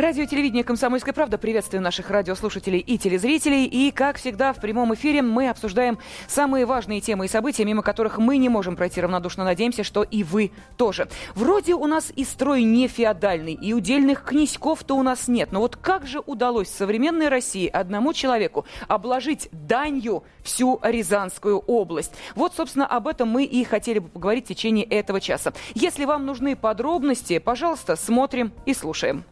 Радио телевидение «Комсомольская правда». Приветствую наших радиослушателей и телезрителей. И, как всегда, в прямом эфире мы обсуждаем самые важные темы и события, мимо которых мы не можем пройти равнодушно. Надеемся, что и вы тоже. Вроде у нас и строй не феодальный, и удельных князьков-то у нас нет. Но вот как же удалось современной России одному человеку обложить данью всю Рязанскую область? Вот, собственно, об этом мы и хотели бы поговорить в течение этого часа. Если вам нужны подробности, пожалуйста, смотрим и слушаем.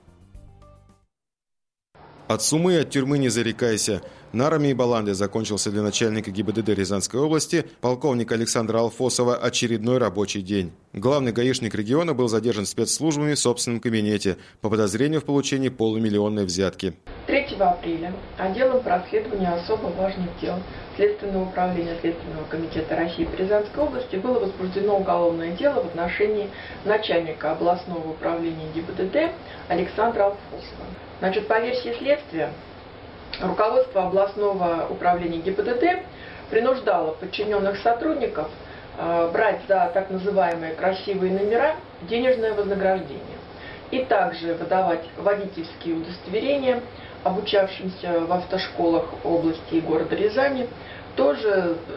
От сумы от тюрьмы не зарекайся. На армии Баланды закончился для начальника ГИБДД Рязанской области полковника Александра Алфосова очередной рабочий день. Главный гаишник региона был задержан спецслужбами в собственном кабинете по подозрению в получении полумиллионной взятки. 3 апреля отделом по расследованию особо важных дел Следственного управления Следственного комитета России в Рязанской области было возбуждено уголовное дело в отношении начальника областного управления ГИБДД Александра Алфосова. Значит, по версии следствия, руководство областного управления ГИБДД принуждало подчиненных сотрудников э, брать за так называемые красивые номера денежное вознаграждение и также выдавать водительские удостоверения обучавшимся в автошколах области и города Рязани, тоже э,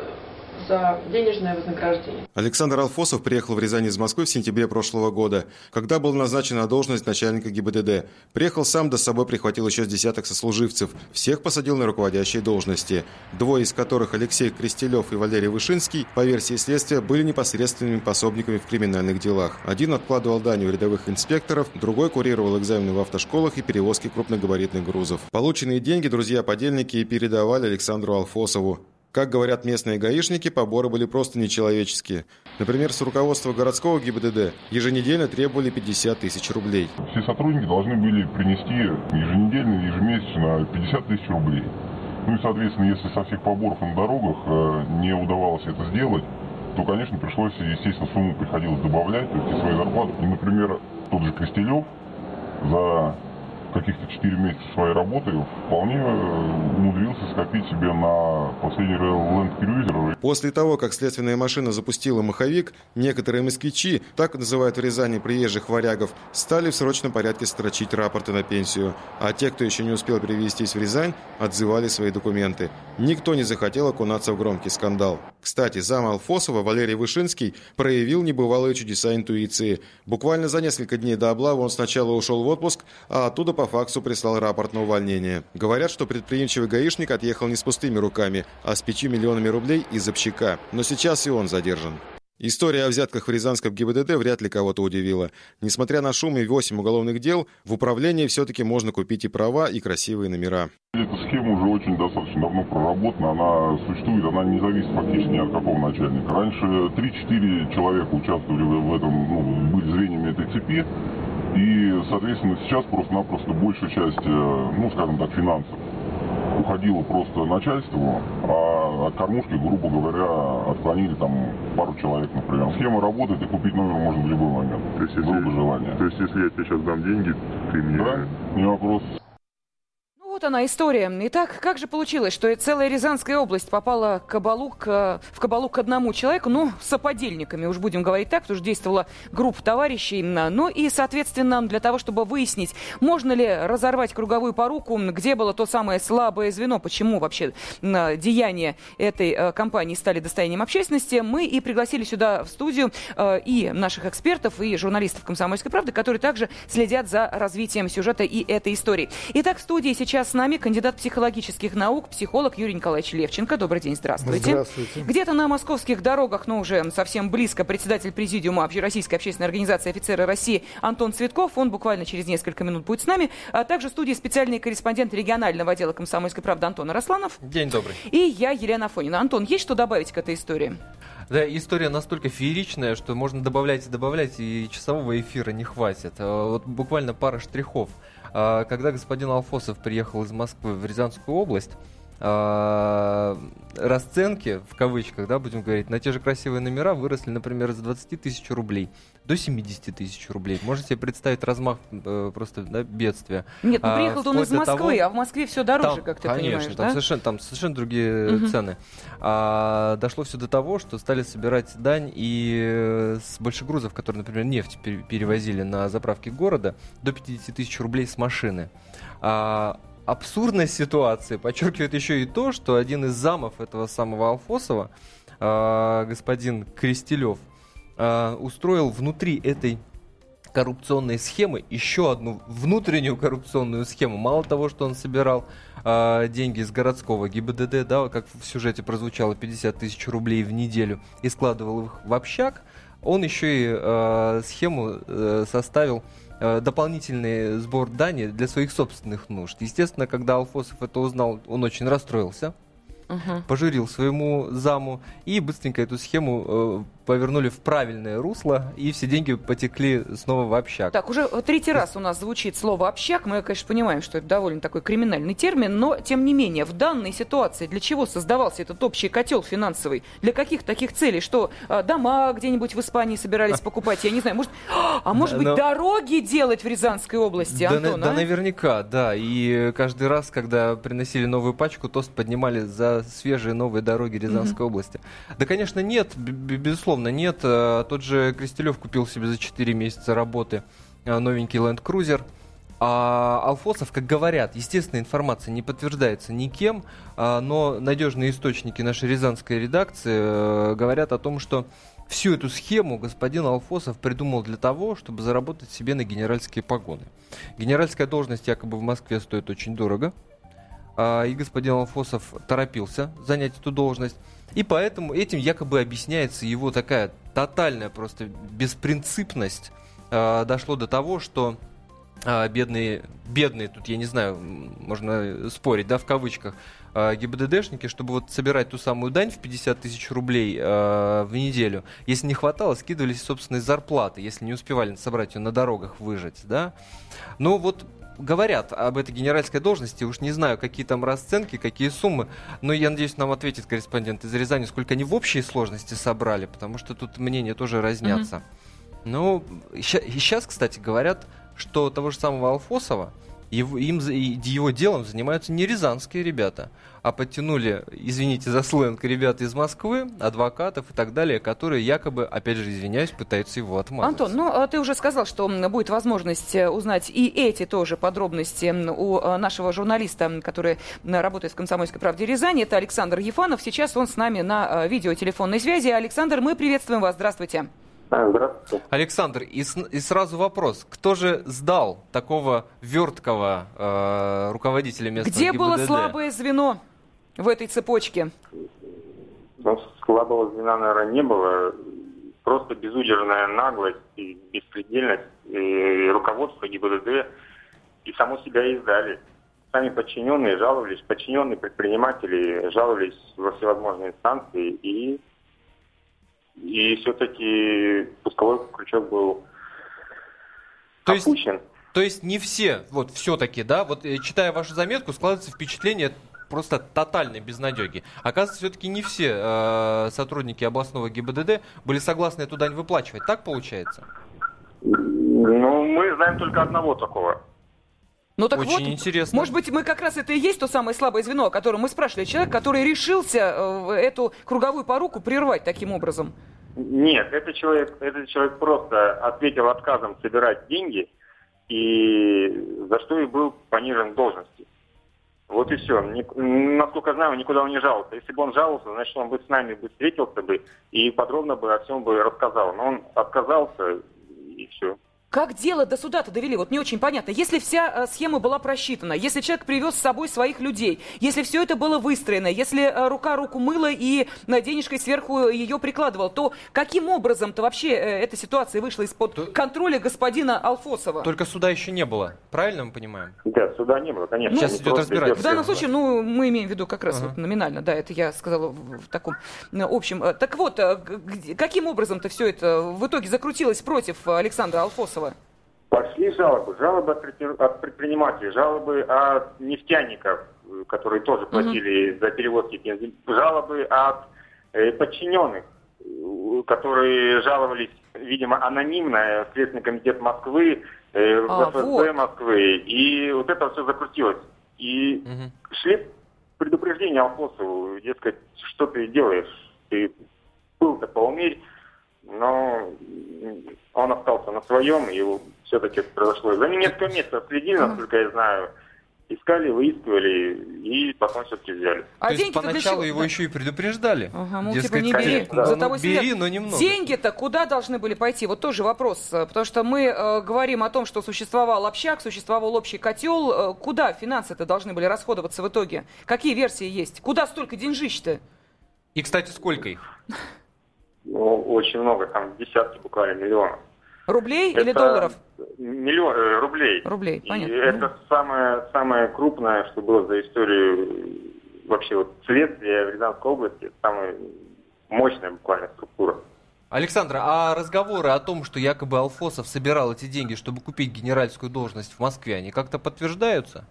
за денежное вознаграждение. Александр Алфосов приехал в Рязань из Москвы в сентябре прошлого года, когда был назначен на должность начальника ГИБДД. Приехал сам, до с собой прихватил еще с десяток сослуживцев. Всех посадил на руководящие должности. Двое из которых, Алексей Крестелев и Валерий Вышинский, по версии следствия, были непосредственными пособниками в криминальных делах. Один откладывал дань у рядовых инспекторов, другой курировал экзамены в автошколах и перевозки крупногабаритных грузов. Полученные деньги друзья-подельники передавали Александру Алфосову. Как говорят местные гаишники, поборы были просто нечеловеческие. Например, с руководства городского ГИБДД еженедельно требовали 50 тысяч рублей. Все сотрудники должны были принести еженедельно, ежемесячно 50 тысяч рублей. Ну и, соответственно, если со всех поборов на дорогах э, не удавалось это сделать, то, конечно, пришлось, естественно, сумму приходилось добавлять, то есть свои зарплаты. И, например, тот же Костелев за каких-то 4 месяца своей работы вполне э, умудрился скопить себе на последний Land Cruiser. После того, как следственная машина запустила маховик, некоторые москвичи, так называют в Рязани приезжих варягов, стали в срочном порядке строчить рапорты на пенсию. А те, кто еще не успел перевестись в Рязань, отзывали свои документы. Никто не захотел окунаться в громкий скандал. Кстати, зам Алфосова Валерий Вышинский проявил небывалые чудеса интуиции. Буквально за несколько дней до облавы он сначала ушел в отпуск, а оттуда по факсу прислал рапорт на увольнение. Говорят, что предприимчивый гаишник отъехал не с пустыми руками, а с пятью миллионами рублей из общака. Но сейчас и он задержан. История о взятках в Рязанском ГИБДД вряд ли кого-то удивила. Несмотря на шум и 8 уголовных дел, в управлении все-таки можно купить и права, и красивые номера. Эта схема уже очень достаточно давно проработана, она существует, она не зависит фактически ни от какого начальника. Раньше 3-4 человека участвовали в этом, ну, были звеньями этой цепи, и, соответственно, сейчас просто-напросто большая часть, э, ну, скажем так, финансов уходило просто начальству, а от кормушки, грубо говоря, отклонили там пару человек, например. Схема работает, и купить номер можно в любой момент. То есть, если, желание. То есть, если я тебе сейчас дам деньги, ты мне... Да, не вопрос. Вот она история. Итак, как же получилось, что целая Рязанская область попала кабалу, к, в кабалу к одному человеку, ну, с оподельниками, уж будем говорить так, потому что действовала группа товарищей. Ну и, соответственно, для того, чтобы выяснить, можно ли разорвать круговую поруку, где было то самое слабое звено, почему вообще деяния этой э, компании стали достоянием общественности, мы и пригласили сюда в студию э, и наших экспертов, и журналистов «Комсомольской правды», которые также следят за развитием сюжета и этой истории. Итак, в студии сейчас с нами кандидат психологических наук, психолог Юрий Николаевич Левченко. Добрый день, здравствуйте. Здравствуйте. Где-то на московских дорогах, но уже совсем близко, председатель президиума Общероссийской общественной организации офицеры России Антон Цветков. Он буквально через несколько минут будет с нами. А также в студии специальный корреспондент регионального отдела «Комсомольской правды» Антон Росланов. День добрый. И я, Елена Фонина. Антон, есть что добавить к этой истории? Да, история настолько фееричная, что можно добавлять и добавлять, и часового эфира не хватит. А, вот буквально пара штрихов. А, когда господин Алфосов приехал из Москвы в Рязанскую область, а, расценки, в кавычках, да, будем говорить, на те же красивые номера выросли, например, с 20 тысяч рублей до 70 тысяч рублей. Можете себе представить размах э, просто да, бедствия. Нет, ну а, приехал он из Москвы, того, а в Москве все дороже, там, как ты конечно, понимаешь, там да? Совершенно, там совершенно другие угу. цены. А, дошло все до того, что стали собирать дань и э, с большегрузов, которые, например, нефть перевозили на заправки города, до 50 тысяч рублей с машины. А, абсурдность ситуации подчеркивает еще и то, что один из замов этого самого Алфосова, э, господин Крестелев, э, устроил внутри этой коррупционной схемы еще одну внутреннюю коррупционную схему. Мало того, что он собирал э, деньги из городского ГИБДД, да, как в сюжете прозвучало, 50 тысяч рублей в неделю, и складывал их в общак, он еще и э, схему э, составил дополнительный сбор дани для своих собственных нужд. Естественно, когда Алфосов это узнал, он очень расстроился, угу. пожурил своему заму и быстренько эту схему э, повернули в правильное русло, и все деньги потекли снова в общак. Так, уже третий раз у нас звучит слово «общак». Мы, конечно, понимаем, что это довольно такой криминальный термин, но, тем не менее, в данной ситуации для чего создавался этот общий котел финансовый? Для каких таких целей? Что а, дома где-нибудь в Испании собирались покупать? Я не знаю, может, а может быть, но... дороги делать в Рязанской области, да, Антон, да, а? наверняка, да. И каждый раз, когда приносили новую пачку, тост поднимали за свежие новые дороги Рязанской mm-hmm. области. Да, конечно, нет, безусловно безусловно, нет. Э, тот же Крестелев купил себе за 4 месяца работы э, новенький Land Cruiser. А Алфосов, как говорят, естественно, информация не подтверждается никем, а, но надежные источники нашей рязанской редакции э, говорят о том, что всю эту схему господин Алфосов придумал для того, чтобы заработать себе на генеральские погоны. Генеральская должность якобы в Москве стоит очень дорого, и господин Алфосов торопился занять эту должность. И поэтому этим якобы объясняется его такая тотальная просто беспринципность. Э, дошло до того, что э, бедные, бедные, тут я не знаю, можно спорить, да, в кавычках, ГИБДДшники, чтобы вот собирать ту самую дань в 50 тысяч рублей в неделю, если не хватало, скидывались собственные зарплаты, если не успевали собрать ее на дорогах выжить, да. Но вот говорят об этой генеральской должности. Уж не знаю, какие там расценки, какие суммы. Но я надеюсь, нам ответит корреспондент из Рязани, сколько они в общей сложности собрали, потому что тут мнения тоже разнятся. Mm-hmm. Ну, и сейчас, кстати, говорят, что того же самого Алфосова его, им, его делом занимаются не рязанские ребята, а подтянули, извините за сленг, ребята из Москвы, адвокатов и так далее, которые якобы, опять же, извиняюсь, пытаются его отмазать. Антон, ну а ты уже сказал, что будет возможность э, узнать и эти тоже подробности у э, нашего журналиста, который работает в «Комсомольской правде Рязани». Это Александр Ефанов. Сейчас он с нами на э, видеотелефонной связи. Александр, мы приветствуем вас. Здравствуйте. Здравствуйте. Александр, и, и сразу вопрос. Кто же сдал такого верткого э, руководителя местного Где ГИБДД? было слабое звено в этой цепочке? Ну, слабого звена, наверное, не было. Просто безудержная наглость и беспредельность и руководство ГИБДД и само себя издали. Сами подчиненные жаловались, подчиненные предприниматели жаловались во всевозможные инстанции и и все-таки пусковой крючок был то опущен. Есть, то есть не все, вот все-таки, да, вот э, читая вашу заметку, складывается впечатление просто тотальной безнадеги. Оказывается, все-таки не все э, сотрудники областного ГИБДД были согласны эту дань выплачивать. Так получается? Ну, мы знаем только одного такого. Ну так Очень вот, интересно. Может быть, мы как раз это и есть то самое слабое звено, о котором мы спрашивали. Человек, который решился э, эту круговую поруку прервать таким образом. Нет, этот человек, этот человек просто ответил отказом собирать деньги, и за что и был понижен в должности. Вот и все. Насколько знаю, никуда он не жаловался. Если бы он жаловался, значит, он бы с нами бы встретился бы и подробно бы о всем бы рассказал. Но он отказался, и все. Как дело до суда-то довели? Вот не очень понятно. Если вся э, схема была просчитана, если человек привез с собой своих людей, если все это было выстроено, если э, рука руку мыла и на денежкой сверху ее прикладывал, то каким образом-то вообще э, эта ситуация вышла из-под то... контроля господина Алфосова? Только суда еще не было, правильно мы понимаем? Да, суда не было, конечно. Ну, Сейчас идет разбирательство. В данном случае, ну, мы имеем в виду как раз ага. вот номинально, да, это я сказала в таком общем. Так вот, каким образом-то все это в итоге закрутилось против Александра Алфосова? Пошли жалобы. Жалобы от предпринимателей, жалобы от нефтяников. которые тоже платили за перевозки бензин, жалобы от э, подчиненных, э, которые жаловались, видимо, анонимно в Следственный комитет Москвы, э, А, ФСБ вот. Москвы, и вот это все закрутилось. И Мгм. шли предупреждения Алфосову, дескать, что ты делаешь, ты был-то поумерь, но он остался на своем, и все-таки произошло. За ним несколько месяцев следили, насколько я знаю, искали, выискивали, и потом все-таки взяли. А То есть деньги-то для поначалу чего? его Да. еще и предупреждали. Ага, мол, типа, Дескать, не бери, конечно, за ну, тобой бери, следят. но немного. Деньги-то куда должны были пойти? Вот тоже вопрос. э, Потому что мы э, говорим о том, что существовал общак, существовал общий котел. Э, Куда финансы-то должны были расходоваться в итоге? Какие версии есть? Куда столько деньжищ-то? И, кстати, сколько их? Ну, очень много, там десятки буквально миллионов. Рублей или Это долларов? Миллион э, рублей. Рублей, И понятно. это самое, самое крупное, что было за историю вообще вот следствия в Рязанской области. Самая мощная буквально структура. Александра, а разговоры о том, что якобы Алфосов собирал эти деньги, чтобы купить генеральскую должность в Москве, они как-то подтверждаются?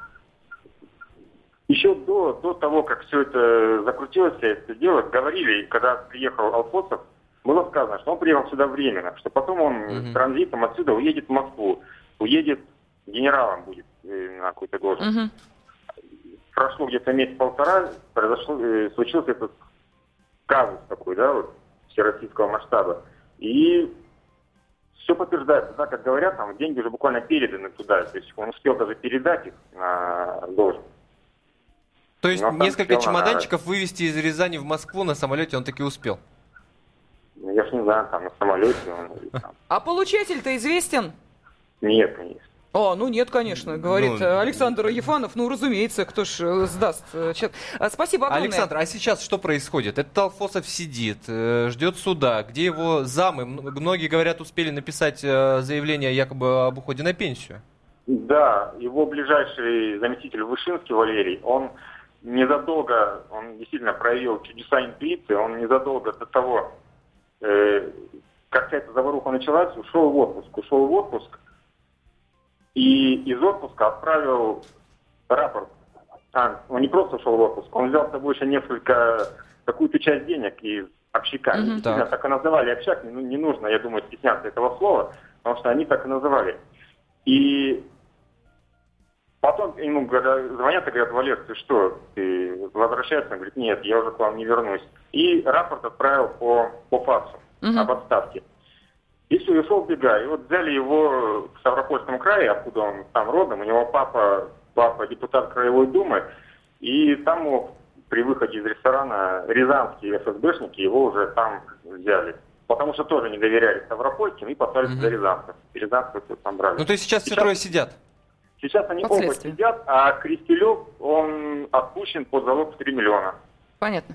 Еще до, до того, как все это закрутилось, все это дело, говорили, когда приехал Алфосов, было сказано, что он приехал сюда временно, что потом он Мгм. транзитом отсюда уедет в Москву, уедет генералом будет э, на какую-то должность. Мгм. Прошло где-то месяц-полтора, произошло, э, случился этот казус такой, да, вот, всероссийского масштаба. И все подтверждается, да, как говорят, там деньги уже буквально переданы туда, то есть он успел даже передать их на должность. То есть несколько чемоданчиков вывести из Рязани в Москву на самолете он таки успел. Ну, Я ж не знаю, там на самолете он или там. А получатель-то известен? Нет, конечно. О, ну нет, конечно, говорит Ну, Александр Ефанов. Ну, разумеется, кто ж э, сдаст. э. А, Спасибо огромное. Александр, а сейчас что происходит? Этот Алфосов сидит, э, ждет суда, где его замы, многие говорят, успели написать заявление якобы об уходе на пенсию. Да, его ближайший заместитель Вышинский Валерий, он незадолго, он действительно проявил чудеса интуиции, он незадолго до того, как вся эта заваруха началась, ушел в отпуск. Ушел в отпуск и из отпуска отправил рапорт. А, он не просто ушел в отпуск, он взял с собой еще несколько, какую-то часть денег из общака. Действительно, Так. так и называли общак, ну, не нужно, я думаю, стесняться этого слова, потому что они так и называли. И потом ему звонят и говорят, Валер, ты что, ты возвращаешься? Он говорит, нет, я уже к вам не вернусь. И рапорт отправил по, по факсу Мгм. об отставке. И все, и ушел бега. И вот взяли его в Ставропольском крае, откуда он там родом. У него папа, папа депутат Краевой Думы. И там его при выходе из ресторана рязанские ФСБшники его уже там взяли. Потому что тоже не доверяли Ставропольским и послали Мгм. туда рязанцев. Рязанцев там брали. Ну, то есть сейчас все Сейчас- трое сидят. Сейчас они оба сидят, а Крестелев, он отпущен под залог в 3 миллиона. Понятно.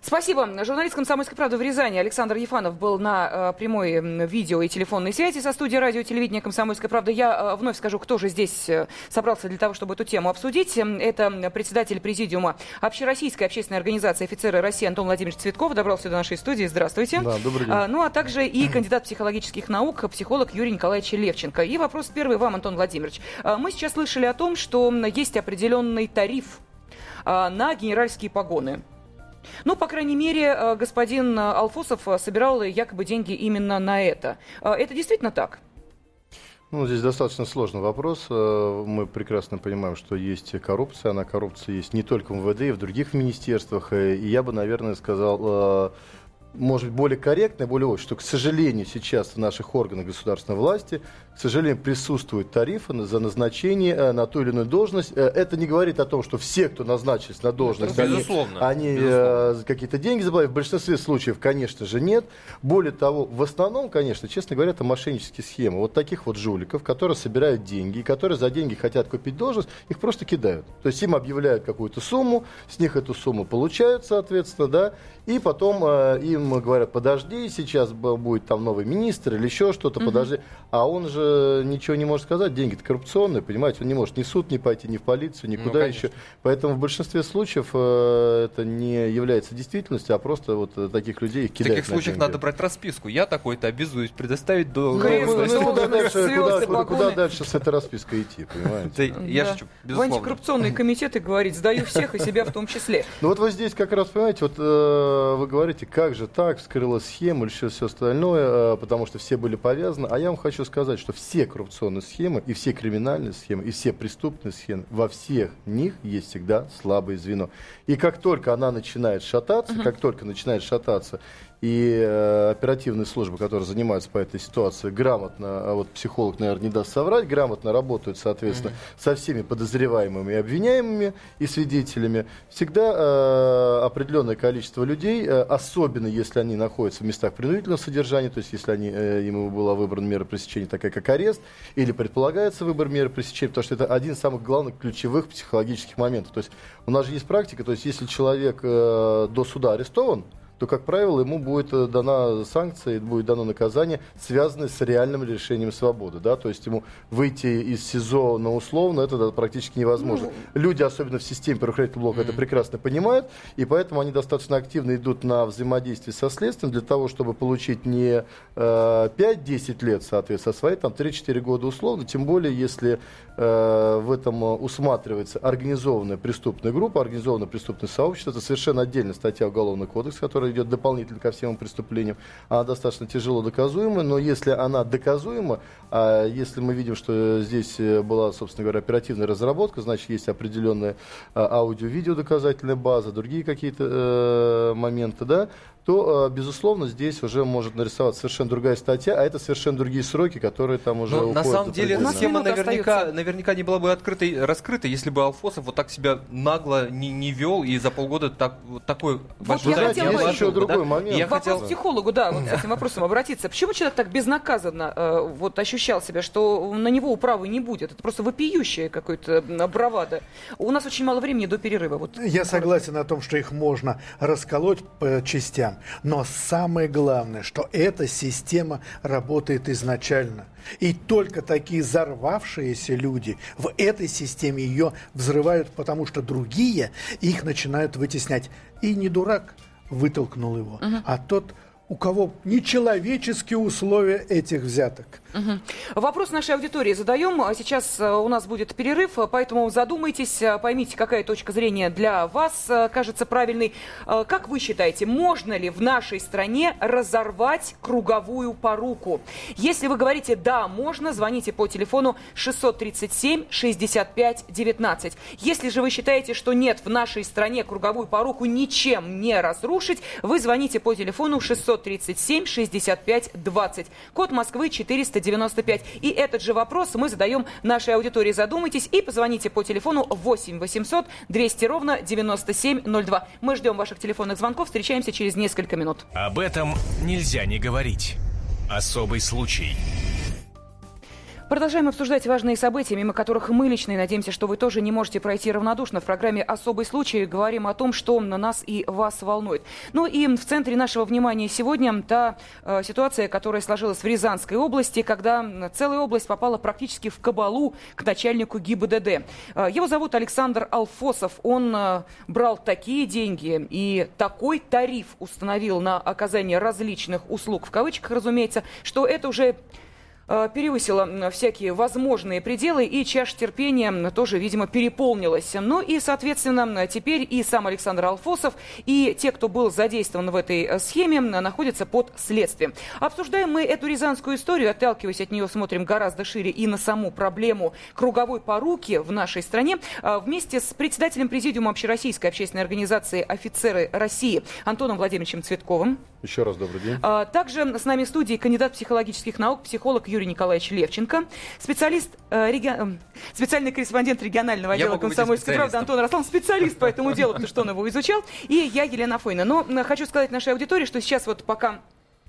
Спасибо. Журналист «Комсомольской правды» в Рязани Александр Ефанов был на э, прямой видео и телефонной связи со студией радио и телевидения «Комсомольская правда». Я э, вновь скажу, кто же здесь э, собрался для того, чтобы эту тему обсудить. Это председатель президиума Общероссийской общественной организации «Офицеры России» Антон Владимирович Цветков. Добрался до нашей студии. Здравствуйте. Да, добрый день. А, Ну, а также и кандидат психологических наук, психолог Юрий Николаевич Левченко. И вопрос первый вам, Антон Владимирович. А, Мы сейчас слышали о том, что есть определенный тариф а, на генеральские погоны. Ну, по крайней мере, э, господин э, Алфосов э, собирал якобы деньги именно на это. Это действительно так? Ну, здесь достаточно сложный вопрос. Мы прекрасно понимаем, что есть коррупция. Она коррупция есть не только в МВД, и в других министерствах. И я бы, наверное, сказал, может быть, более корректно, более очень, что, к сожалению, сейчас в наших органах государственной власти, к сожалению, присутствуют тарифы за назначение э, на ту или иную должность. Э, Это не говорит о том, что все, кто назначились на должность, они- Безусловно. они Безусловно. э, какие-то деньги забывают. В большинстве случаев, конечно же, нет. Более того, в основном, конечно, честно говоря, это мошеннические схемы. Вот таких вот жуликов, которые собирают деньги, которые за деньги хотят купить должность, их просто кидают. То есть им объявляют какую-то сумму, с них эту сумму получают, соответственно, да, и потом э, им говорят, подожди, сейчас будет там новый министр или еще что-то, Мгм. подожди. А он же ничего не может сказать, деньги-то коррупционные, понимаете, он не может ни в суд не пойти, ни в полицию, никуда Ну, конечно. еще. Поэтому в большинстве случаев э, это не является действительностью, а просто вот э, таких людей их В кидают таких на случаях деньги. надо брать расписку. Я такой-то обязуюсь предоставить до... Ну, Крест, ну, ну, должность, куда, дальше, куда, куда- куда дальше с этой распиской идти, понимаете? Да, я шучу, В антикоррупционные комитеты говорит, сдаю всех и себя в том числе. Ну вот вы здесь как раз, понимаете, вот э, вы говорите, как же так, вскрыла схему или все, все остальное, э, потому что все были повязаны. А я вам хочу сказать, что все коррупционные схемы, и все криминальные схемы, и все преступные схемы, во всех них есть всегда слабое звено. И как только она начинает шататься, как только начинает шататься, и э, оперативные службы, которые занимаются по этой ситуации, грамотно, а вот психолог, наверное, не даст соврать, грамотно работают, соответственно, со всеми подозреваемыми и обвиняемыми и свидетелями, всегда э, определенное количество людей, э, особенно если они находятся в местах принудительного содержания, то есть если они, э, ему была выбрана мера пресечения, такая как арест, или предполагается выбор меры пресечения, потому что это один из самых главных ключевых психологических моментов. То есть у нас же есть практика, то есть если человек э, до суда арестован, то, как правило, ему будет э, дана санкция, будет дано наказание, связанное с реальным лишением свободы. Да? То есть ему выйти из СИЗО на условно, это да, практически невозможно. Люди, особенно в системе правоохранительного блока, это прекрасно понимают, и поэтому они достаточно активно идут на взаимодействие со следствием для того, чтобы получить не э, 5-10 лет, соответственно, а свои там 3-4 года условно, тем более, если э, в этом э, усматривается организованная преступная группа, организованное преступное сообщество, это совершенно отдельная статья Уголовного кодекса, которая идет дополнительно ко всем преступлениям. Она достаточно тяжело доказуема, но если она доказуема, а если мы видим, что здесь э, была, собственно говоря, оперативная разработка, значит, есть определенная а, аудио-видео доказательная база, другие какие-то э, моменты, да, то, э, безусловно, здесь уже может нарисоваться совершенно другая статья, а это совершенно другие сроки, которые там уже Но уходят на самом деле нас схема наверняка, наверняка не была бы открытой, раскрыта, если бы Алфосов вот так себя нагло не, не вел и за полгода так, вот такой большой я хотела не бы- еще другой да? момент. Я Вопрос хотел... к психологу, да, вот с этим вопросом обратиться. Почему человек так безнаказанно э, вот ощущал себя, что на него управы не будет? Это просто вопиющее какое-то м, бравада. У нас очень мало времени до перерыва. Вот Я согласен о том, что их можно расколоть по частям, но самое главное, что эта система работает изначально. И только такие взорвавшиеся люди в этой системе ее взрывают, потому что другие их начинают вытеснять. И не дурак вытолкнул его, а тот, у кого нечеловеческие условия этих взяток. Мгм. Вопрос нашей аудитории задаем. Сейчас э, у нас будет перерыв, э, поэтому задумайтесь, э, поймите, какая точка зрения для вас кажется правильной. Как вы считаете, можно ли в нашей стране разорвать круговую поруку? Если вы говорите «да, можно», звоните по телефону 637-65-19. Если же вы считаете, что нет, в нашей стране круговую поруку ничем не разрушить, вы звоните по телефону 637-65-20. Код Москвы 495. И этот же вопрос мы задаем нашей аудитории. Задумайтесь и позвоните по телефону 8 800 200 ровно 9702. Мы ждем ваших телефонных звонков. Встречаемся через несколько минут. Об этом нельзя не говорить. Особый случай. Продолжаем обсуждать важные события, мимо которых мы лично, и надеемся, что вы тоже не можете пройти равнодушно. В программе «Особый случай» говорим о том, что на нас и вас волнует. Ну и в центре нашего внимания сегодня та э, ситуация, которая сложилась в Рязанской области, когда целая область попала практически в кабалу к начальнику ГИБДД. Э, его зовут Александр Алфосов. Он э, брал такие деньги и такой тариф установил на оказание различных услуг, в кавычках, разумеется, что это уже перевысила м, всякие возможные пределы, и чаша терпения тоже, видимо, переполнилась. Ну и, соответственно, теперь и сам Александр Алфосов, и те, кто был задействован в этой э, схеме, находятся под следствием. Обсуждаем мы эту рязанскую историю, отталкиваясь от нее, смотрим гораздо шире и на саму проблему круговой поруки в нашей стране, а, вместе с председателем Президиума Общероссийской общественной организации «Офицеры России» Антоном Владимировичем Цветковым. Еще раз добрый день. А, Также с нами в студии кандидат психологических наук, психолог Юрий Николаевич Левченко, специалист, э, реги- э, специальный корреспондент регионального отдела комсомольской правды. Антон Рослан, специалист по этому делу, потому что он его изучал, и я, Елена Фойна. Но хочу сказать нашей аудитории, что сейчас вот пока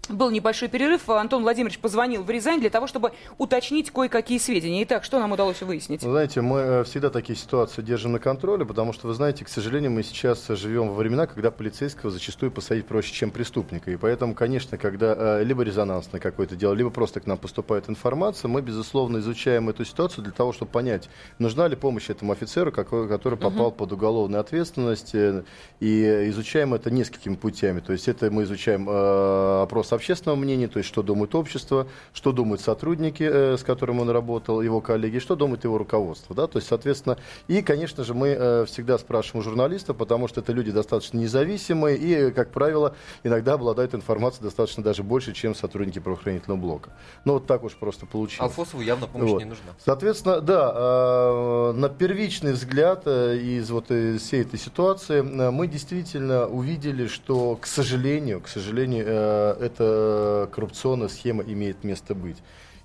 был небольшой перерыв. Антон Владимирович позвонил в Рязань для того, чтобы уточнить кое-какие сведения. Итак, что нам удалось выяснить? Вы знаете, мы э, всегда такие ситуации держим на контроле, потому что, вы знаете, к сожалению, мы сейчас живем во времена, когда полицейского зачастую посадить проще, чем преступника. И поэтому, конечно, когда э, либо резонансное какое-то дело, либо просто к нам поступает информация, мы, безусловно, изучаем эту ситуацию для того, чтобы понять, нужна ли помощь этому офицеру, который попал угу. под уголовную ответственность, э, и изучаем это несколькими путями. То есть это мы изучаем опрос общественного мнения, то есть что думает общество, что думают сотрудники, э, с которыми он работал, его коллеги, что думает его руководство. Да? То есть, соответственно, и, конечно же, мы э, всегда спрашиваем у журналистов, потому что это люди достаточно независимые и, как правило, иногда обладают информацией достаточно даже больше, чем сотрудники правоохранительного блока. Ну, вот так уж просто получилось. Алфосову явно помощь вот. не нужна. Соответственно, да, э, на первичный взгляд из вот всей этой ситуации мы действительно увидели, что, к сожалению, к сожалению, это коррупционная схема имеет место быть.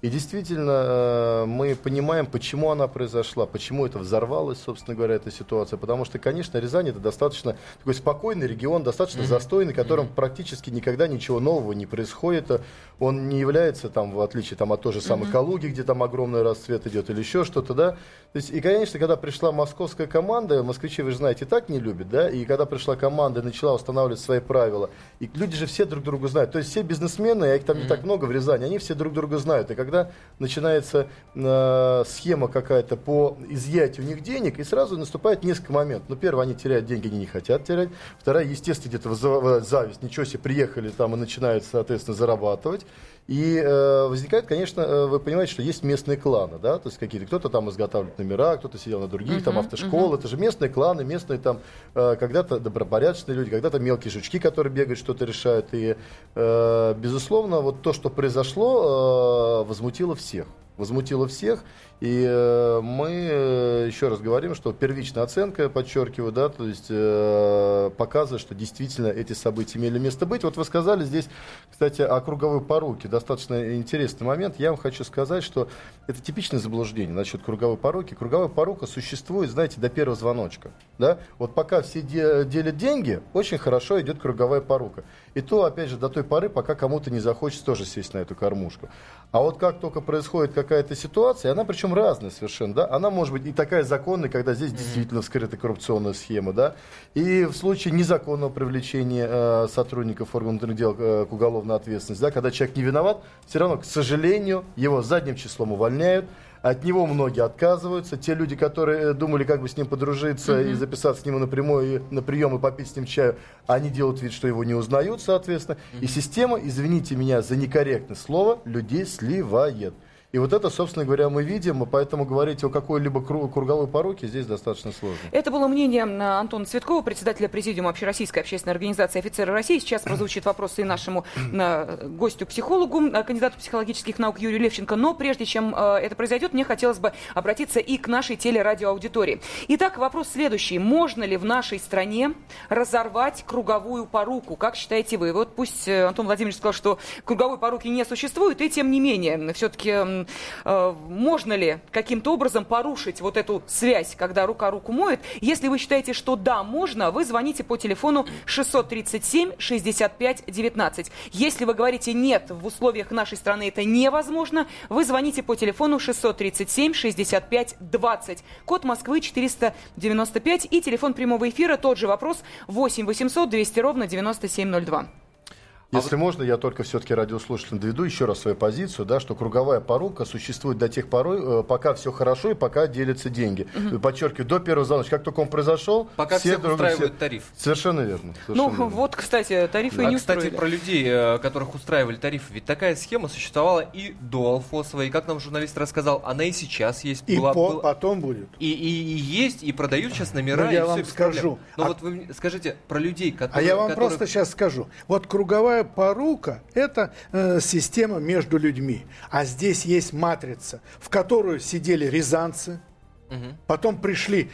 И действительно, э, мы понимаем, почему она произошла, почему это взорвалась, собственно говоря, эта ситуация. Потому что, конечно, Рязань это достаточно такой спокойный регион, достаточно mm-hmm. застойный, в котором mm-hmm. практически никогда ничего нового не происходит. Он не является, там, в отличие там, от той же самой mm-hmm. Калуги, где там огромный расцвет идет, или еще что-то, да. То есть, и, конечно, когда пришла московская команда, москвичи, вы же знаете, так не любят, да, и когда пришла команда и начала устанавливать свои правила, и люди же все друг друга знают. То есть все бизнесмены, а их там mm-hmm. не так много в Рязани, они все друг друга знают. И когда когда начинается э, схема какая-то по изъятию у них денег, и сразу наступает несколько моментов. Ну, первое, они теряют деньги, они не хотят терять. Вторая, естественно, где-то зависть, ничего себе, приехали там и начинают, соответственно, зарабатывать. И э, возникает, конечно, э, вы понимаете, что есть местные кланы, да, то есть какие-то, кто-то там изготавливает номера, кто-то сидел на других, uh-huh, там автошколы, uh-huh. это же местные кланы, местные там э, когда-то добропорядочные люди, когда-то мелкие жучки, которые бегают, что-то решают. И, э, безусловно, вот то, что произошло, э, возмутило всех возмутило всех. И э, мы э, еще раз говорим, что первичная оценка, подчеркиваю, да, то есть э, показывает, что действительно эти события имели место быть. Вот вы сказали здесь, кстати, о круговой поруке. Достаточно интересный момент. Я вам хочу сказать, что это типичное заблуждение насчет круговой поруки. Круговая порука существует, знаете, до первого звоночка. Да? Вот пока все де- делят деньги, очень хорошо идет круговая порука. И то, опять же, до той поры, пока кому-то не захочется тоже сесть на эту кормушку. А вот как только происходит какая-то ситуация, она причем разная совершенно, да, она может быть и такая законная, когда здесь mm-hmm. действительно вскрыта коррупционная схема, да, и в случае незаконного привлечения э, сотрудников органов внутренних дел э, к уголовной ответственности, да, когда человек не виноват, все равно, к сожалению, его задним числом увольняют, от него многие отказываются. Те люди, которые э, думали, как бы с ним подружиться mm-hmm. и записаться с ним напрямую, на прием и попить с ним чаю, они делают вид, что его не узнают, соответственно. Mm-hmm. И система, извините меня за некорректное слово, людей сливает. И вот это, собственно говоря, мы видим, и поэтому говорить о какой-либо круговой пороке здесь достаточно сложно. Это было мнение Антона Цветкова, председателя президиума Общероссийской общественной организации «Офицеры России». Сейчас прозвучит вопрос и нашему гостю-психологу, кандидату психологических наук Юрию Левченко. Но прежде чем э, это произойдет, мне хотелось бы обратиться и к нашей телерадиоаудитории. Итак, вопрос следующий. Можно ли в нашей стране разорвать круговую поруку? Как считаете вы? Вот пусть э, Антон Владимирович сказал, что круговой поруки не существует, и тем не менее, все-таки э, можно ли каким-то образом порушить вот эту связь, когда рука руку моет. Если вы считаете, что да, можно, вы звоните по телефону 637 65 19. Если вы говорите нет, в условиях нашей страны это невозможно, вы звоните по телефону 637 65 20. Код Москвы 495 и телефон прямого эфира тот же вопрос 8 800 200 ровно 9702. Если а можно, я только все-таки радиослушателям доведу еще раз свою позицию, да, что круговая порука существует до тех пор, э, пока все хорошо и пока делятся деньги. Угу. Подчеркиваю, до первого звоночка, как только он произошел, пока все друг, устраивает все... тариф. Совершенно верно. Совершенно ну, верно. вот, кстати, тарифы а, не кстати, устроили. про людей, э, которых устраивали тарифы. Ведь такая схема существовала и до Алфосовой, и, как нам журналист рассказал, она и сейчас есть. И была, по, была... потом будет. И, и, и есть, и продают сейчас номера. Но я вам скажу. Но а... вот вы скажите про людей, которые... А я вам которых... просто сейчас скажу. Вот круговая порука это э, система между людьми. А здесь есть матрица, в которую сидели рязанцы, угу. потом пришли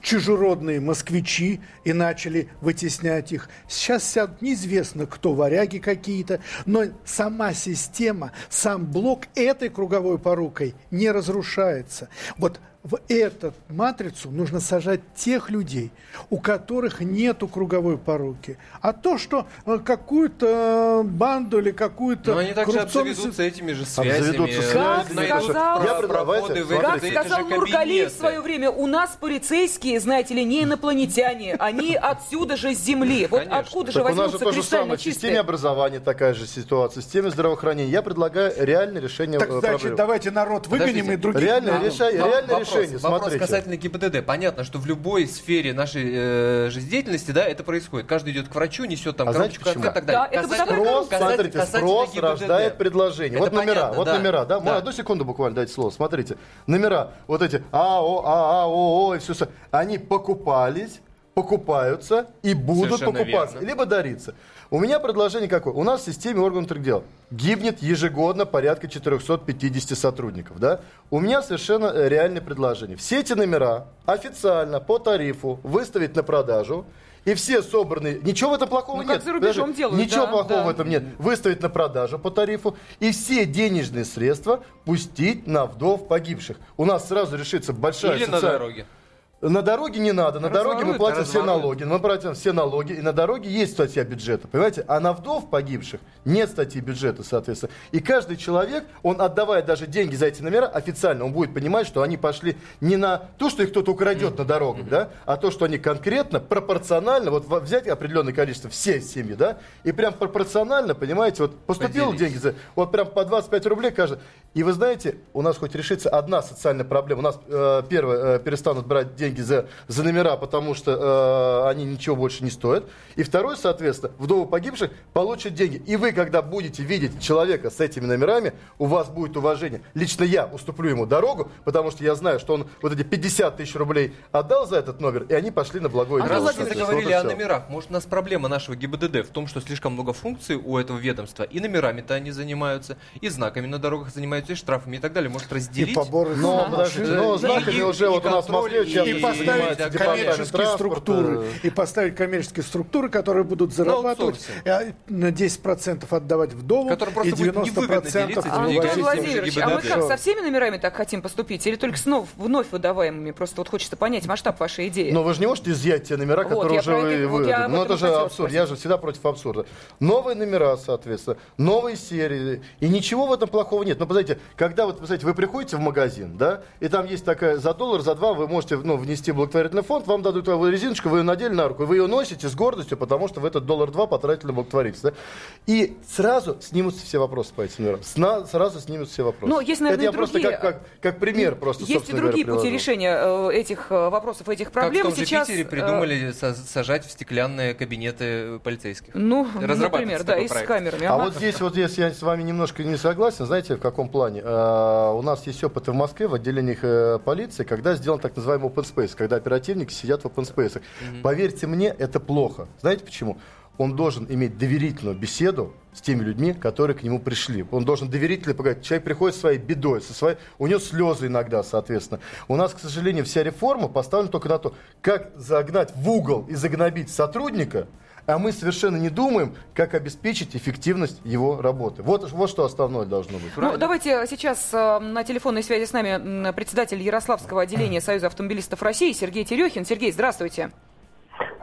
чужеродные москвичи и начали вытеснять их. Сейчас сядут неизвестно кто, варяги какие-то, но сама система, сам блок этой круговой порукой не разрушается. Вот в эту матрицу нужно сажать тех людей, у которых нету круговой поруки. А то, что э, какую-то банду или какую-то Но они также коррупционную обзаведутся этими же связями. Обзаведутся Как сказал- Я проходы. Как сказал Нургалиев в свое время, у нас полицейские, знаете ли, не инопланетяне, они отсюда же с земли. Вот Конечно. откуда же Так у нас же возьмутся то же кристально самое. В системе чистые? образования такая же ситуация, в системе здравоохранения. Я предлагаю реальное решение Так э, значит, проблемы. давайте народ выгоним Подождите. и других. Решение, Во- реальное вопрос, решение. Вопрос Смотрите. касательно ГИБДД. Понятно, что в любой сфере нашей э, жизнедеятельности, да, это происходит. Каждый идет к врачу, несет там А знаете коробочку и так далее. Да, это Касательно- Спрос, касательно- смотрите, касательно спрос ГИБДД. рождает предложение. Это вот номера, понятно, вот да. номера, да, Да. одну секунду буквально дайте слово, смотрите. Номера, вот эти АО, АА, ОО и все, они покупались, покупаются и будут Совершенно покупаться, верно. либо дариться. У меня предложение какое? У нас в системе органов дел гибнет ежегодно порядка 450 сотрудников. Да? У меня совершенно э, реальное предложение. Все эти номера официально по тарифу выставить на продажу, и все собранные... Ничего в этом плохого Ну, нет. как за рубежом делают, Ничего да, плохого да. в этом нет. Выставить на продажу по тарифу и все денежные средства пустить на вдов погибших. У нас сразу решится большая Или на социальная- дороге. На дороге не надо, на дороге мы платим все налоги, мы платим все налоги, и на дороге есть статья бюджета, понимаете? А на вдов погибших нет статьи бюджета, соответственно. И каждый человек, он отдавая даже деньги за эти номера официально, он будет понимать, что они пошли не на то, что их кто-то украдет на дорогах, да, а то, что они конкретно, пропорционально, вот во- взять определенное количество, все семьи, да, и прям пропорционально, понимаете, вот поступил деньги за, вот прям по 25 рублей каждый. И вы знаете, у нас хоть решится одна социальная проблема. У нас э, первое, э, перестанут брать деньги за, за номера, потому что э, они ничего больше не стоят. И второе, соответственно, вдовы погибших получат деньги. И вы, когда будете видеть человека с этими номерами, у вас будет уважение. Лично я уступлю ему дорогу, потому что я знаю, что он вот эти 50 тысяч рублей отдал за этот номер, и они пошли на благое А дело. Раз уж вы соответственно. заговорили Вот и о номерах, может, у нас проблема нашего ГИБДД в том, что слишком много функций у этого ведомства, и номерами-то они занимаются, и знаками на дорогах занимаются, и штрафами и так далее. Может, И разделить? поборы Но, подождите, машины. но И- знаками и- уже и вот у нас в Москве и- и и- поставить коммерческие структуры, и поставить коммерческие структуры, которые будут зарабатывать, э, на 10% отдавать вдову, Которые просто и будет невыгодно 90% делиться этими А, же Владимирович, а мы как, со всеми номерами так хотим поступить? Или только с нов- вновь выдаваемыми? Просто вот хочется понять масштаб вашей идеи. Но вы же не можете изъять те номера, которые уже вы выдали. Ну это же абсурд. спросить. Я же всегда против абсурда. Новые номера, соответственно, новые серии. И ничего в этом плохого нет. Но, посмотрите, когда вот, посмотрите, вы приходите в магазин, да, и там есть такая, за доллар, за два вы можете ну, внести в благотворительный фонд, вам дадут резиночку, вы ее надели на руку, вы ее носите с гордостью, потому что в этот доллар два потратили на благотворительство. да. И сразу снимутся все вопросы по этим номерам. Сна- сразу снимутся все вопросы. Но есть, наверное, это я и просто другие- как, как, как пример просто, Есть и собственно говоря, другие пути решения э, этих э, вопросов, этих Как в проблем. том же Сейчас, Питере э, придумали са- сажать в стеклянные кабинеты полицейских. Ну, Разрабатывается например, да, и с камерами. А вот здесь, вот здесь я с вами немножко не согласен. Знаете, в каком плане? У нас есть опыт в Москве в отделениях полиции, когда сделан так называемый open space, когда оперативники сидят в open space. Поверьте мне, это плохо. Знаете почему? Он должен иметь доверительную беседу с теми людьми, которые к нему пришли. Он должен доверительно поговорить. Человек приходит со своей бедой, со своей... у него слезы иногда, соответственно. У нас, к сожалению, вся реформа поставлена только на то, как загнать в угол и загнобить сотрудника, а мы совершенно не думаем, как обеспечить эффективность его работы. Вот, вот что основное должно быть. Ну, давайте сейчас э, на телефонной связи с нами председатель Ярославского отделения Союза автомобилистов России Сергей Терехин. Сергей, здравствуйте.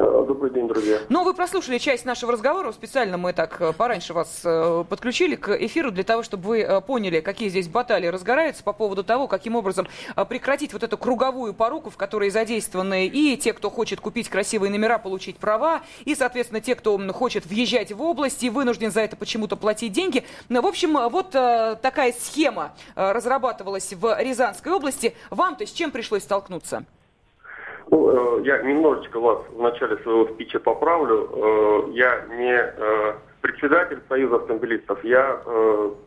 Добрый день, друзья. Ну, вы прослушали часть нашего разговора. Специально мы так э, пораньше вас э, подключили к эфиру для того, чтобы вы э, поняли, какие здесь баталии разгораются по поводу того, каким образом э, прекратить вот эту круговую поруку, в которой задействованы и те, кто хочет купить красивые номера, получить права, и, соответственно, те, кто хочет въезжать в область и вынужден за это почему-то платить деньги. Ну, В общем, э, вот э, такая схема э, разрабатывалась в Рязанской области. Вам-то с чем пришлось столкнуться? Ну, э, я немножечко вас в начале своего спича поправлю. Э, Я не э, председатель Союза автомобилистов, я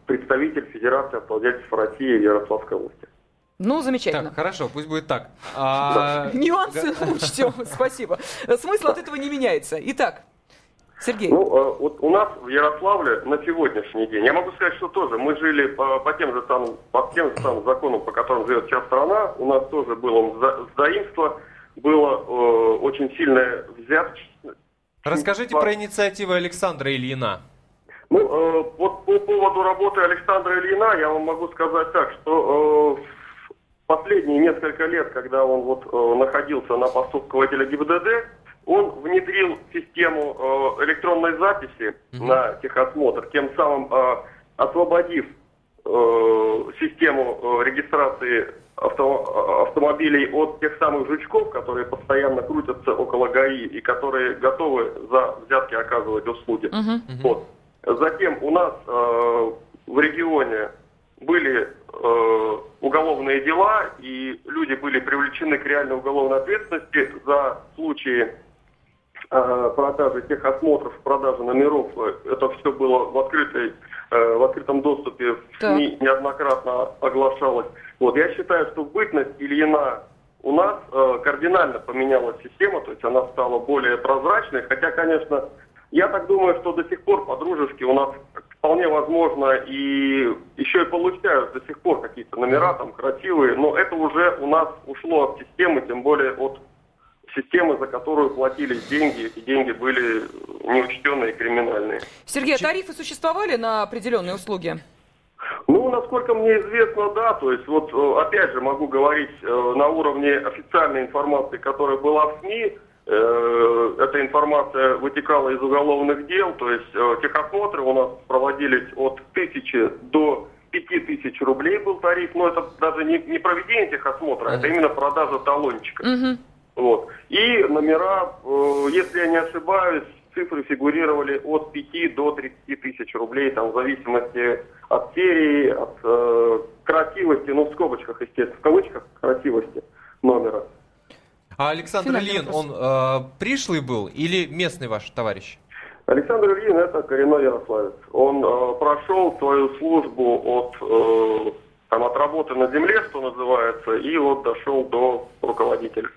представитель Федерации автовладельцев России в Ярославской области. Ну, замечательно. Так, хорошо, пусть будет так. А, Нюансы учтем, спасибо. Смысл от этого не меняется. Итак, Сергей. Ну, вот у нас в Ярославле на сегодняшний день, я могу сказать, что тоже мы жили по, по тем же самым, по тем же самым законам, по которым живет сейчас страна. У нас тоже было за- заимство, было э, очень сильное взяточество. Расскажите про инициативу Александра Ильина. Ну, э, вот по поводу работы Александра Ильина я вам могу сказать так, что э, последние несколько лет, когда он вот э, находился на посту руководителя ГИБДД, он внедрил систему э, электронной записи mm-hmm. на техосмотр, тем самым э, освободив э, систему э, регистрации авто, автомобилей от тех самых жучков, которые постоянно крутятся около ГАИ и которые готовы за взятки оказывать услуги. Uh-huh. Вот. Затем у нас э, в регионе были э, уголовные дела, и люди были привлечены к реальной уголовной ответственности за случаи э, продажи техосмотров, продажи номеров. Это все было в, открытой, в открытом доступе в СМИ неоднократно оглашалось. Вот, я считаю, что бытность Ильина у нас э, кардинально поменялась система, то есть она стала более прозрачной, хотя, конечно, я так думаю, что до сих пор по-дружески у нас вполне возможно и еще и получают до сих пор какие-то номера там красивые, но это уже у нас ушло от системы, тем более от системы, за которую платились деньги, эти деньги были неучтенные и криминальные. Сергей, а тарифы существовали на определенные услуги? Ну, насколько мне известно, да. То есть, вот, э, опять же, могу говорить э, на уровне официальной информации, которая была в СМИ, э, эта информация вытекала из уголовных дел, то есть техосмотры у нас проводились от тысячи до пяти тысяч рублей был тариф, но это даже не, не проведение техосмотра, mm-hmm. это именно продажа талончика. Mm-hmm. Вот. И номера, если я не ошибаюсь, цифры фигурировали от 5 до 30 тысяч рублей, там, в зависимости от серии, от э, красивости, ну, в скобочках, естественно, в кавычках красивости номера. А Александр Ильин, он э, пришлый был или местный ваш товарищ? Александр Ильин это коренной ярославец. Он э, прошел свою службу от, э, там, от работы на земле, что называется, и вот дошел до руководителя.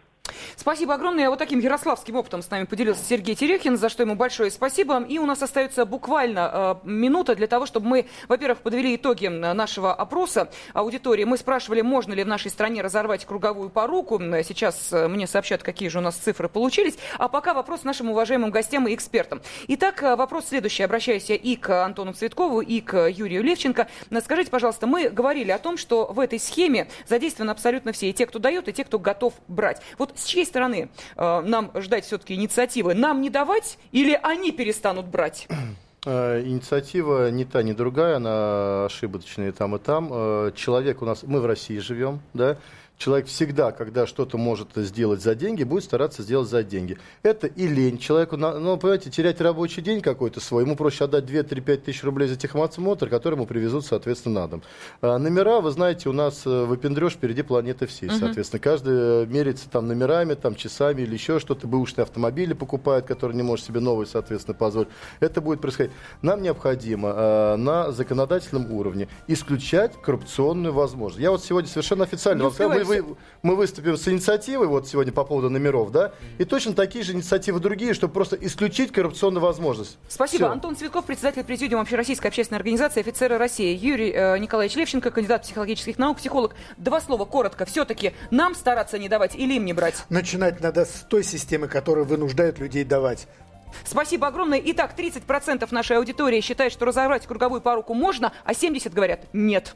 Спасибо огромное. Вот таким ярославским опытом с нами поделился Сергей Терехин, за что ему большое спасибо. И у нас остается буквально э, минута для того, чтобы мы, во-первых, подвели итоги нашего опроса аудитории. Мы спрашивали, можно ли в нашей стране разорвать круговую поруку. Сейчас э, мне сообщат, какие же у нас цифры получились. А пока вопрос нашим уважаемым гостям и экспертам. Итак, э, вопрос следующий. Обращаюсь и к Антону Цветкову, и к Юрию Левченко. Скажите, пожалуйста, мы говорили о том, что в этой схеме задействованы абсолютно все. И те, кто дает, и те, кто готов брать. Вот с чьей стороны э, нам ждать все-таки инициативы? Нам не давать или они перестанут брать? Э, инициатива не та, ни другая, она ошибочная и там, и там. Э, человек у нас, мы в России живем, да, Человек всегда, когда что-то может сделать за деньги, будет стараться сделать за деньги. Это и лень. Человеку, ну, понимаете, терять рабочий день какой-то свой, ему проще отдать 2-3-5 тысяч рублей за техосмотр, который ему привезут, соответственно, на дом. А номера, вы знаете, у нас э, выпендрешь впереди планеты всей. Угу. Соответственно, каждый э, мерится там номерами, там часами или еще что-то. Бэушные автомобили покупает, которые не может себе новые, соответственно, позволить. Это будет происходить. Нам необходимо э, на законодательном уровне исключать коррупционную возможность. Я вот сегодня совершенно официально сказал, вы, мы выступим с инициативой вот сегодня по поводу номеров, да, и точно такие же инициативы другие, чтобы просто исключить коррупционную возможность. Спасибо. Все. Антон Цветков, председатель президиума Общероссийской общественной организации «Офицеры России». Юрий э, Николаевич Левченко, кандидат психологических наук, психолог. Два слова, коротко. Все-таки нам стараться не давать или им не брать? Начинать надо с той системы, которая вынуждает людей давать. Спасибо огромное. Итак, 30% нашей аудитории считает, что разорвать круговую поруку можно, а 70% говорят нет.